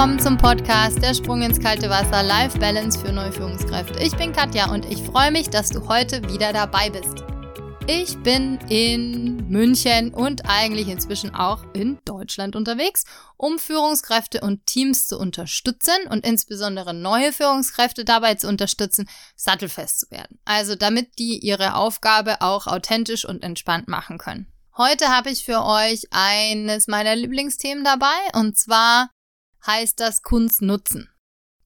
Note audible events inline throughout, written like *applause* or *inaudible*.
willkommen zum Podcast Der Sprung ins kalte Wasser Life Balance für neue Führungskräfte. Ich bin Katja und ich freue mich, dass du heute wieder dabei bist. Ich bin in München und eigentlich inzwischen auch in Deutschland unterwegs, um Führungskräfte und Teams zu unterstützen und insbesondere neue Führungskräfte dabei zu unterstützen, sattelfest zu werden. Also damit die ihre Aufgabe auch authentisch und entspannt machen können. Heute habe ich für euch eines meiner Lieblingsthemen dabei und zwar heißt das Kunst nutzen.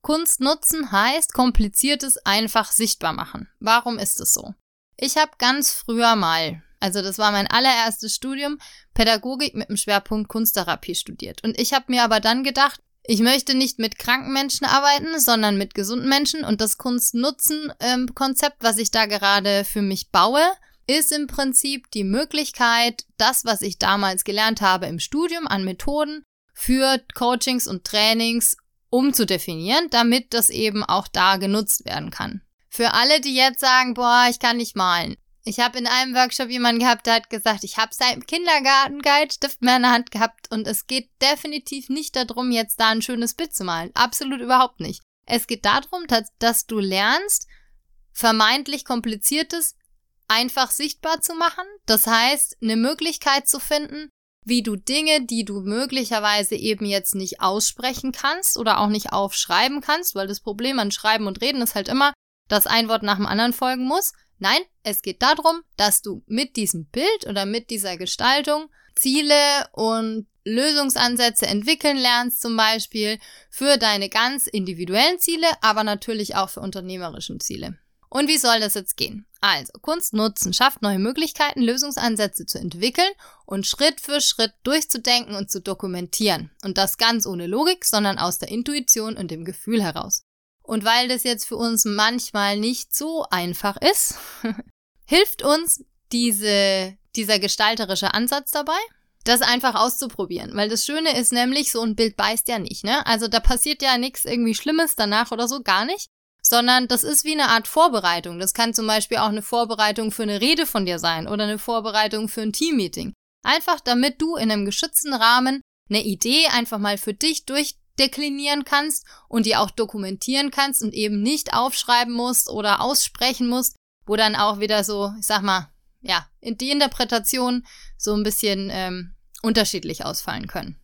Kunst nutzen heißt kompliziertes einfach sichtbar machen. Warum ist es so? Ich habe ganz früher mal, also das war mein allererstes Studium, Pädagogik mit dem Schwerpunkt Kunsttherapie studiert. Und ich habe mir aber dann gedacht, ich möchte nicht mit kranken Menschen arbeiten, sondern mit gesunden Menschen. Und das Kunst-Nutzen-Konzept, was ich da gerade für mich baue, ist im Prinzip die Möglichkeit, das, was ich damals gelernt habe im Studium an Methoden, für Coachings und Trainings umzudefinieren, damit das eben auch da genutzt werden kann. Für alle, die jetzt sagen, boah, ich kann nicht malen. Ich habe in einem Workshop jemanden gehabt, der hat gesagt, ich habe seit dem Kindergarten keinen Stift mehr in der Hand gehabt und es geht definitiv nicht darum, jetzt da ein schönes Bild zu malen. Absolut überhaupt nicht. Es geht darum, dass, dass du lernst, vermeintlich kompliziertes einfach sichtbar zu machen. Das heißt, eine Möglichkeit zu finden, wie du Dinge, die du möglicherweise eben jetzt nicht aussprechen kannst oder auch nicht aufschreiben kannst, weil das Problem an Schreiben und Reden ist halt immer, dass ein Wort nach dem anderen folgen muss. Nein, es geht darum, dass du mit diesem Bild oder mit dieser Gestaltung Ziele und Lösungsansätze entwickeln lernst, zum Beispiel für deine ganz individuellen Ziele, aber natürlich auch für unternehmerische Ziele. Und wie soll das jetzt gehen? Also, Kunst nutzen schafft neue Möglichkeiten, Lösungsansätze zu entwickeln und Schritt für Schritt durchzudenken und zu dokumentieren. Und das ganz ohne Logik, sondern aus der Intuition und dem Gefühl heraus. Und weil das jetzt für uns manchmal nicht so einfach ist, *laughs* hilft uns diese, dieser gestalterische Ansatz dabei, das einfach auszuprobieren. Weil das Schöne ist nämlich, so ein Bild beißt ja nicht, ne? Also da passiert ja nichts irgendwie Schlimmes danach oder so, gar nicht sondern das ist wie eine Art Vorbereitung. Das kann zum Beispiel auch eine Vorbereitung für eine Rede von dir sein oder eine Vorbereitung für ein Teammeeting. Einfach damit du in einem geschützten Rahmen eine Idee einfach mal für dich durchdeklinieren kannst und die auch dokumentieren kannst und eben nicht aufschreiben musst oder aussprechen musst, wo dann auch wieder so, ich sag mal, ja, die Interpretation so ein bisschen ähm, unterschiedlich ausfallen können.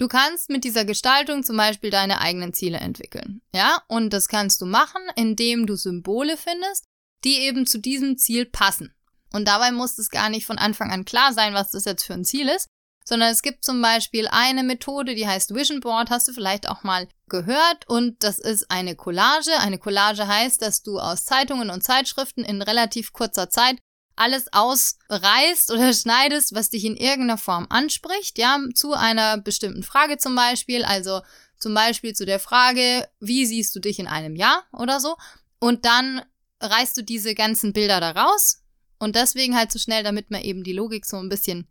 Du kannst mit dieser Gestaltung zum Beispiel deine eigenen Ziele entwickeln. Ja, und das kannst du machen, indem du Symbole findest, die eben zu diesem Ziel passen. Und dabei muss es gar nicht von Anfang an klar sein, was das jetzt für ein Ziel ist, sondern es gibt zum Beispiel eine Methode, die heißt Vision Board, hast du vielleicht auch mal gehört. Und das ist eine Collage. Eine Collage heißt, dass du aus Zeitungen und Zeitschriften in relativ kurzer Zeit alles ausreißt oder *laughs* schneidest, was dich in irgendeiner Form anspricht, ja, zu einer bestimmten Frage zum Beispiel, also zum Beispiel zu der Frage, wie siehst du dich in einem Jahr oder so, und dann reißt du diese ganzen Bilder da raus und deswegen halt so schnell, damit man eben die Logik so ein bisschen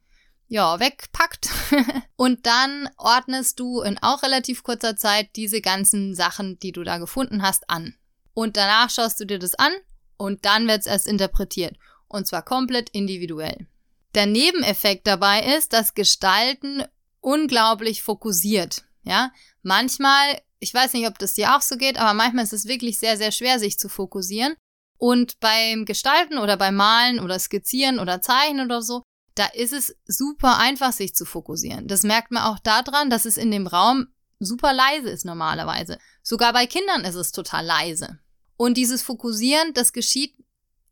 ja, wegpackt. *laughs* und dann ordnest du in auch relativ kurzer Zeit diese ganzen Sachen, die du da gefunden hast, an. Und danach schaust du dir das an und dann wird es erst interpretiert und zwar komplett individuell. Der Nebeneffekt dabei ist, dass Gestalten unglaublich fokussiert. Ja, manchmal, ich weiß nicht, ob das dir auch so geht, aber manchmal ist es wirklich sehr, sehr schwer, sich zu fokussieren. Und beim Gestalten oder beim Malen oder Skizzieren oder Zeichnen oder so, da ist es super einfach, sich zu fokussieren. Das merkt man auch daran, dass es in dem Raum super leise ist normalerweise. Sogar bei Kindern ist es total leise. Und dieses Fokussieren, das geschieht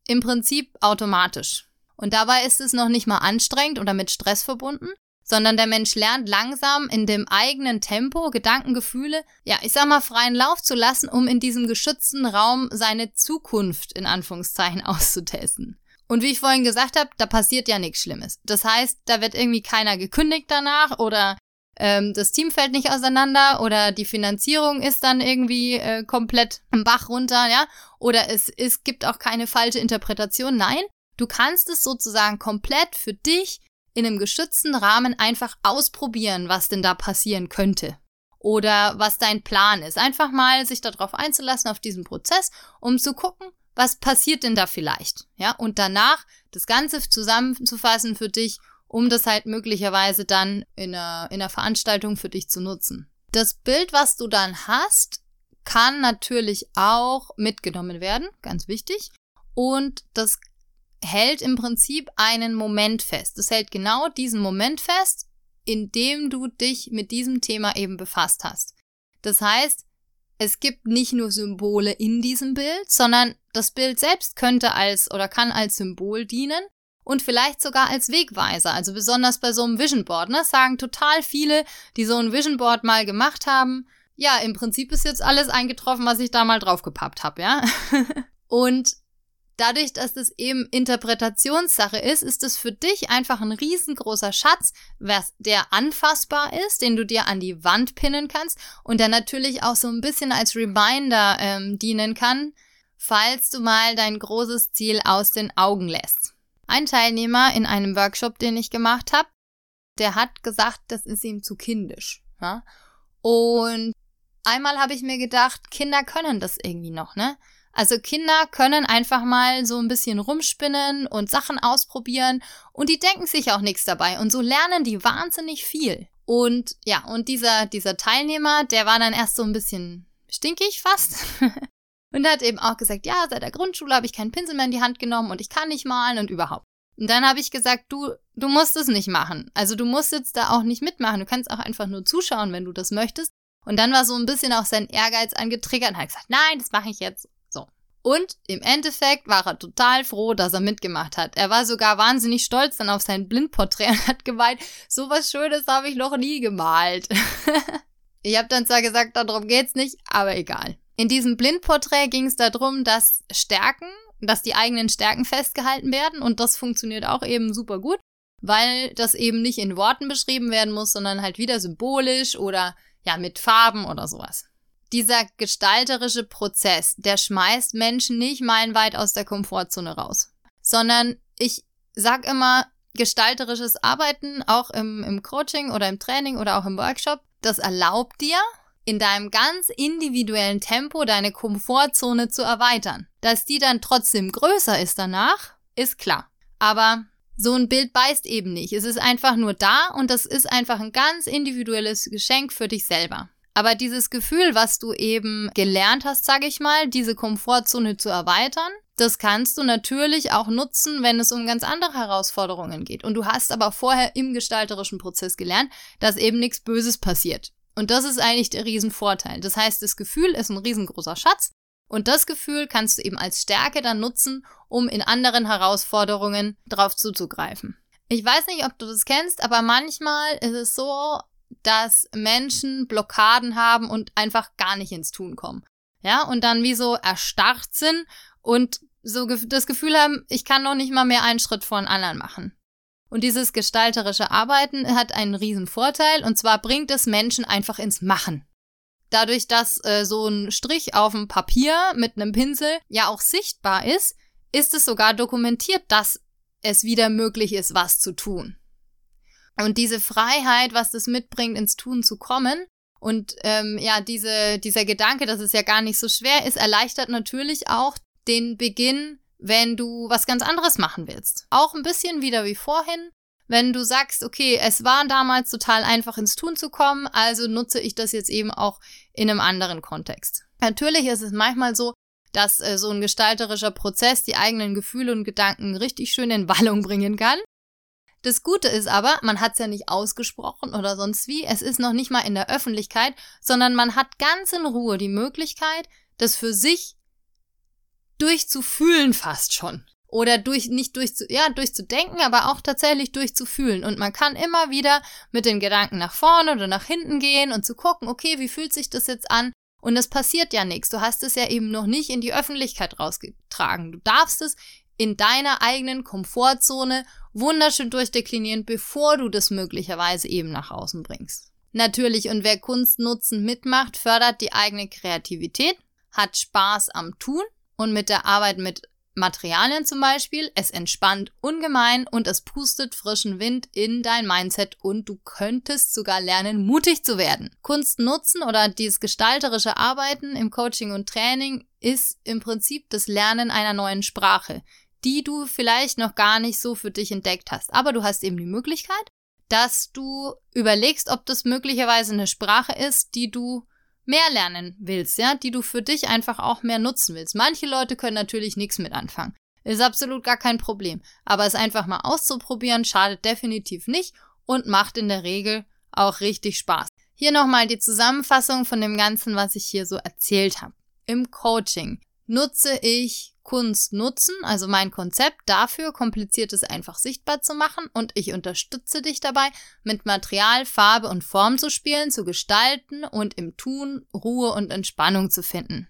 im Prinzip automatisch. Und dabei ist es noch nicht mal anstrengend oder mit Stress verbunden, sondern der Mensch lernt langsam in dem eigenen Tempo Gedankengefühle, ja, ich sag mal, freien Lauf zu lassen, um in diesem geschützten Raum seine Zukunft in Anführungszeichen *laughs* auszutesten. Und wie ich vorhin gesagt habe, da passiert ja nichts Schlimmes. Das heißt, da wird irgendwie keiner gekündigt danach oder ähm, das Team fällt nicht auseinander oder die Finanzierung ist dann irgendwie äh, komplett im Bach runter, ja, oder es, es gibt auch keine falsche Interpretation. Nein, du kannst es sozusagen komplett für dich in einem geschützten Rahmen einfach ausprobieren, was denn da passieren könnte. Oder was dein Plan ist. Einfach mal sich darauf einzulassen, auf diesen Prozess, um zu gucken, was passiert denn da vielleicht. Ja, und danach das Ganze zusammenzufassen für dich um das halt möglicherweise dann in einer, in einer Veranstaltung für dich zu nutzen. Das Bild, was du dann hast, kann natürlich auch mitgenommen werden, ganz wichtig. Und das hält im Prinzip einen Moment fest. Das hält genau diesen Moment fest, in dem du dich mit diesem Thema eben befasst hast. Das heißt, es gibt nicht nur Symbole in diesem Bild, sondern das Bild selbst könnte als oder kann als Symbol dienen und vielleicht sogar als Wegweiser. Also besonders bei so einem Vision Board, ne, sagen total viele, die so ein Vision Board mal gemacht haben, ja, im Prinzip ist jetzt alles eingetroffen, was ich da mal draufgepappt habe, ja. *laughs* und dadurch, dass es eben Interpretationssache ist, ist es für dich einfach ein riesengroßer Schatz, was, der anfassbar ist, den du dir an die Wand pinnen kannst und der natürlich auch so ein bisschen als Reminder ähm, dienen kann, falls du mal dein großes Ziel aus den Augen lässt. Ein Teilnehmer in einem Workshop, den ich gemacht habe, der hat gesagt, das ist ihm zu kindisch. Ja? Und einmal habe ich mir gedacht, Kinder können das irgendwie noch, ne? Also Kinder können einfach mal so ein bisschen rumspinnen und Sachen ausprobieren und die denken sich auch nichts dabei und so lernen die wahnsinnig viel. Und ja, und dieser, dieser Teilnehmer, der war dann erst so ein bisschen stinkig fast. *laughs* und hat eben auch gesagt, ja, seit der Grundschule habe ich keinen Pinsel mehr in die Hand genommen und ich kann nicht malen und überhaupt. Und dann habe ich gesagt, du, du musst es nicht machen. Also du musst jetzt da auch nicht mitmachen. Du kannst auch einfach nur zuschauen, wenn du das möchtest. Und dann war so ein bisschen auch sein Ehrgeiz angetriggert und hat gesagt, nein, das mache ich jetzt. Und im Endeffekt war er total froh, dass er mitgemacht hat. Er war sogar wahnsinnig stolz dann auf sein Blindporträt *laughs* und hat gemeint, so was Schönes habe ich noch nie gemalt. *laughs* ich habe dann zwar gesagt, darum geht's nicht, aber egal. In diesem Blindporträt ging es darum, dass Stärken, dass die eigenen Stärken festgehalten werden und das funktioniert auch eben super gut, weil das eben nicht in Worten beschrieben werden muss, sondern halt wieder symbolisch oder ja mit Farben oder sowas. Dieser gestalterische Prozess, der schmeißt Menschen nicht meilenweit aus der Komfortzone raus, sondern ich sag immer, gestalterisches Arbeiten, auch im, im Coaching oder im Training oder auch im Workshop, das erlaubt dir, in deinem ganz individuellen Tempo deine Komfortzone zu erweitern. Dass die dann trotzdem größer ist danach, ist klar. Aber so ein Bild beißt eben nicht. Es ist einfach nur da und das ist einfach ein ganz individuelles Geschenk für dich selber. Aber dieses Gefühl, was du eben gelernt hast, sage ich mal, diese Komfortzone zu erweitern, das kannst du natürlich auch nutzen, wenn es um ganz andere Herausforderungen geht. Und du hast aber vorher im gestalterischen Prozess gelernt, dass eben nichts Böses passiert. Und das ist eigentlich der Riesenvorteil. Das heißt, das Gefühl ist ein riesengroßer Schatz. Und das Gefühl kannst du eben als Stärke dann nutzen, um in anderen Herausforderungen drauf zuzugreifen. Ich weiß nicht, ob du das kennst, aber manchmal ist es so, dass Menschen Blockaden haben und einfach gar nicht ins Tun kommen. Ja, und dann wie so erstarrt sind und so das Gefühl haben, ich kann noch nicht mal mehr einen Schritt vor den anderen machen. Und dieses gestalterische Arbeiten hat einen riesen Vorteil und zwar bringt es Menschen einfach ins Machen. Dadurch, dass äh, so ein Strich auf dem Papier mit einem Pinsel ja auch sichtbar ist, ist es sogar dokumentiert, dass es wieder möglich ist, was zu tun. Und diese Freiheit, was das mitbringt, ins Tun zu kommen, und ähm, ja, diese, dieser Gedanke, dass es ja gar nicht so schwer ist, erleichtert natürlich auch den Beginn, wenn du was ganz anderes machen willst. Auch ein bisschen wieder wie vorhin, wenn du sagst, okay, es war damals total einfach ins Tun zu kommen, also nutze ich das jetzt eben auch in einem anderen Kontext. Natürlich ist es manchmal so, dass äh, so ein gestalterischer Prozess die eigenen Gefühle und Gedanken richtig schön in Wallung bringen kann. Das Gute ist aber, man hat es ja nicht ausgesprochen oder sonst wie, es ist noch nicht mal in der Öffentlichkeit, sondern man hat ganz in Ruhe die Möglichkeit, das für sich durchzufühlen fast schon. Oder durch, nicht durchzu, ja, durchzudenken, aber auch tatsächlich durchzufühlen. Und man kann immer wieder mit den Gedanken nach vorne oder nach hinten gehen und zu gucken, okay, wie fühlt sich das jetzt an? Und es passiert ja nichts. Du hast es ja eben noch nicht in die Öffentlichkeit rausgetragen. Du darfst es in deiner eigenen Komfortzone wunderschön durchdeklinieren, bevor du das möglicherweise eben nach außen bringst. Natürlich, und wer Kunst nutzen mitmacht, fördert die eigene Kreativität, hat Spaß am Tun und mit der Arbeit mit Materialien zum Beispiel, es entspannt ungemein und es pustet frischen Wind in dein Mindset und du könntest sogar lernen, mutig zu werden. Kunst nutzen oder dieses gestalterische Arbeiten im Coaching und Training ist im Prinzip das Lernen einer neuen Sprache die du vielleicht noch gar nicht so für dich entdeckt hast. Aber du hast eben die Möglichkeit, dass du überlegst, ob das möglicherweise eine Sprache ist, die du mehr lernen willst, ja, die du für dich einfach auch mehr nutzen willst. Manche Leute können natürlich nichts mit anfangen. Ist absolut gar kein Problem. Aber es einfach mal auszuprobieren, schadet definitiv nicht und macht in der Regel auch richtig Spaß. Hier nochmal die Zusammenfassung von dem Ganzen, was ich hier so erzählt habe. Im Coaching nutze ich Kunst nutzen, also mein Konzept dafür, kompliziertes einfach sichtbar zu machen und ich unterstütze dich dabei, mit Material, Farbe und Form zu spielen, zu gestalten und im Tun Ruhe und Entspannung zu finden.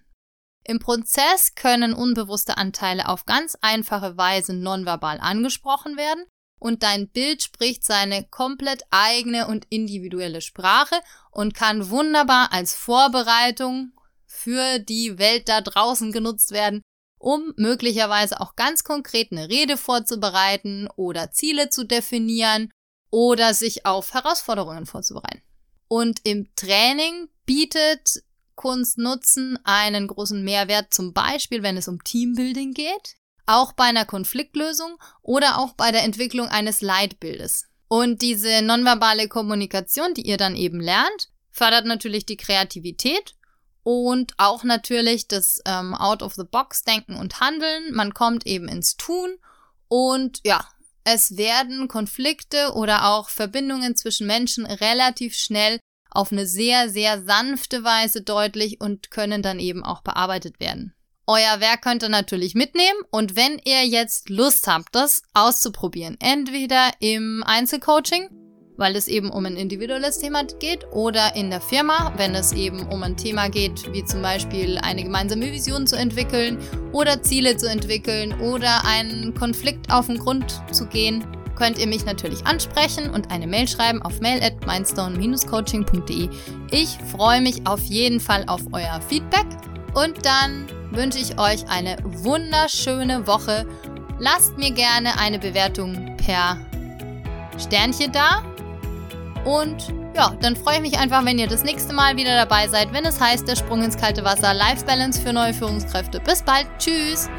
Im Prozess können unbewusste Anteile auf ganz einfache Weise nonverbal angesprochen werden und dein Bild spricht seine komplett eigene und individuelle Sprache und kann wunderbar als Vorbereitung für die Welt da draußen genutzt werden, um möglicherweise auch ganz konkret eine Rede vorzubereiten oder Ziele zu definieren oder sich auf Herausforderungen vorzubereiten. Und im Training bietet Kunst Nutzen einen großen Mehrwert, zum Beispiel wenn es um Teambuilding geht, auch bei einer Konfliktlösung oder auch bei der Entwicklung eines Leitbildes. Und diese nonverbale Kommunikation, die ihr dann eben lernt, fördert natürlich die Kreativität und auch natürlich das ähm, Out-of-the-Box-Denken und Handeln. Man kommt eben ins Tun und ja, es werden Konflikte oder auch Verbindungen zwischen Menschen relativ schnell auf eine sehr, sehr sanfte Weise deutlich und können dann eben auch bearbeitet werden. Euer Werk könnt ihr natürlich mitnehmen und wenn ihr jetzt Lust habt, das auszuprobieren, entweder im Einzelcoaching weil es eben um ein individuelles Thema geht oder in der Firma, wenn es eben um ein Thema geht, wie zum Beispiel eine gemeinsame Vision zu entwickeln oder Ziele zu entwickeln oder einen Konflikt auf den Grund zu gehen, könnt ihr mich natürlich ansprechen und eine Mail schreiben auf mail at mindstone-coaching.de. Ich freue mich auf jeden Fall auf euer Feedback und dann wünsche ich euch eine wunderschöne Woche. Lasst mir gerne eine Bewertung per Sternchen da und ja, dann freue ich mich einfach, wenn ihr das nächste Mal wieder dabei seid, wenn es heißt, der Sprung ins kalte Wasser, Life Balance für neue Führungskräfte. Bis bald, tschüss!